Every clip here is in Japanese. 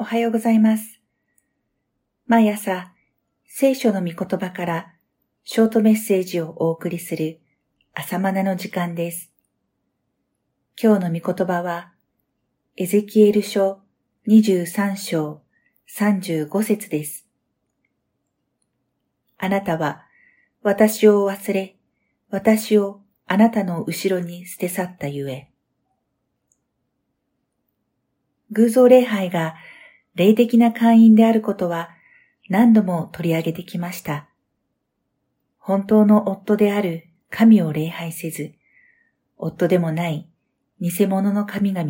おはようございます。毎朝、聖書の御言葉からショートメッセージをお送りする朝マナの時間です。今日の御言葉は、エゼキエル書23章35節です。あなたは私を忘れ、私をあなたの後ろに捨て去ったゆえ。偶像礼拝が霊的な会員であることは何度も取り上げてきました。本当の夫である神を礼拝せず、夫でもない偽物の神々、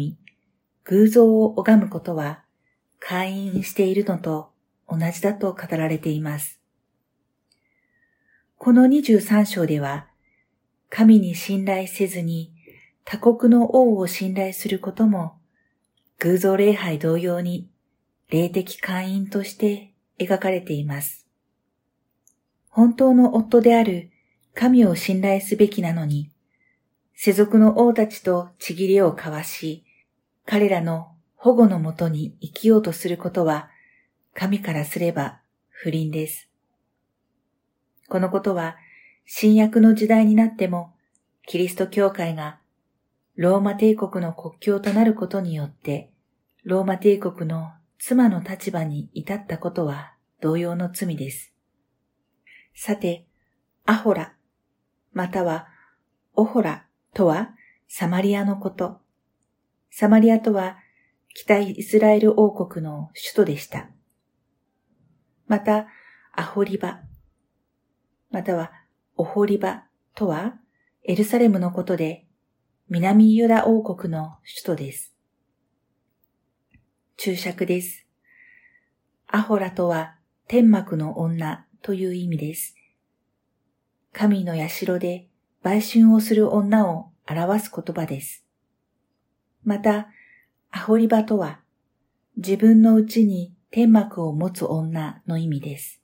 偶像を拝むことは会員しているのと同じだと語られています。この23章では、神に信頼せずに他国の王を信頼することも偶像礼拝同様に霊的会員として描かれています。本当の夫である神を信頼すべきなのに、世俗の王たちとちぎりを交わし、彼らの保護のもとに生きようとすることは、神からすれば不倫です。このことは、新約の時代になっても、キリスト教会がローマ帝国の国境となることによって、ローマ帝国の妻の立場に至ったことは同様の罪です。さて、アホラ、またはオホラとはサマリアのこと。サマリアとは北イスラエル王国の首都でした。また、アホリバ、またはオホリバとはエルサレムのことで南ユダ王国の首都です。注釈です。アホラとは天幕の女という意味です。神の社で売春をする女を表す言葉です。また、アホリバとは自分のうちに天幕を持つ女の意味です。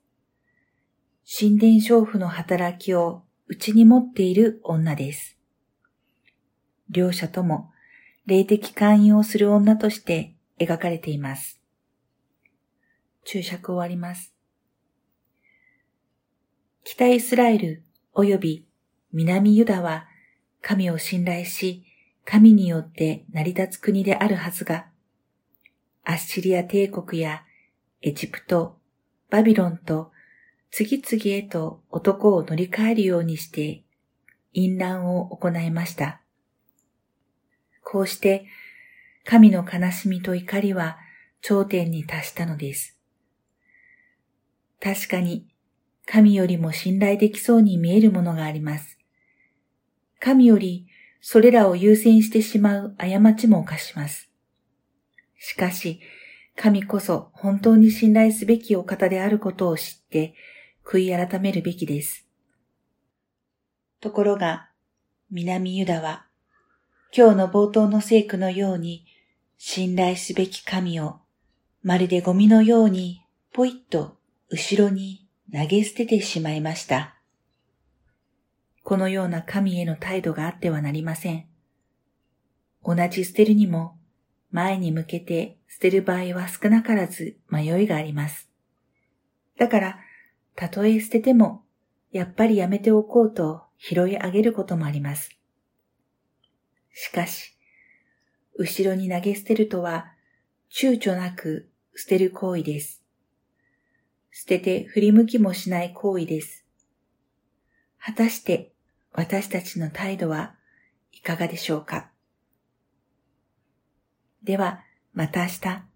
神殿娼婦の働きをうちに持っている女です。両者とも霊的会員をする女として描かれています。注釈終わります。北イスラエル及び南ユダは神を信頼し、神によって成り立つ国であるはずが、アッシリア帝国やエジプト、バビロンと次々へと男を乗り換えるようにして淫乱を行いました。こうして神の悲しみと怒りは頂点に達したのです。確かに神よりも信頼できそうに見えるものがあります。神よりそれらを優先してしまう過ちも犯します。しかし、神こそ本当に信頼すべきお方であることを知って悔い改めるべきです。ところが、南ユダは今日の冒頭の聖句のように信頼すべき神をまるでゴミのようにポイッと後ろに投げ捨ててしまいました。このような神への態度があってはなりません。同じ捨てるにも前に向けて捨てる場合は少なからず迷いがあります。だから、たとえ捨ててもやっぱりやめておこうと拾い上げることもあります。しかし、後ろに投げ捨てるとは、躊躇なく捨てる行為です。捨てて振り向きもしない行為です。果たして私たちの態度はいかがでしょうか？では、また明日。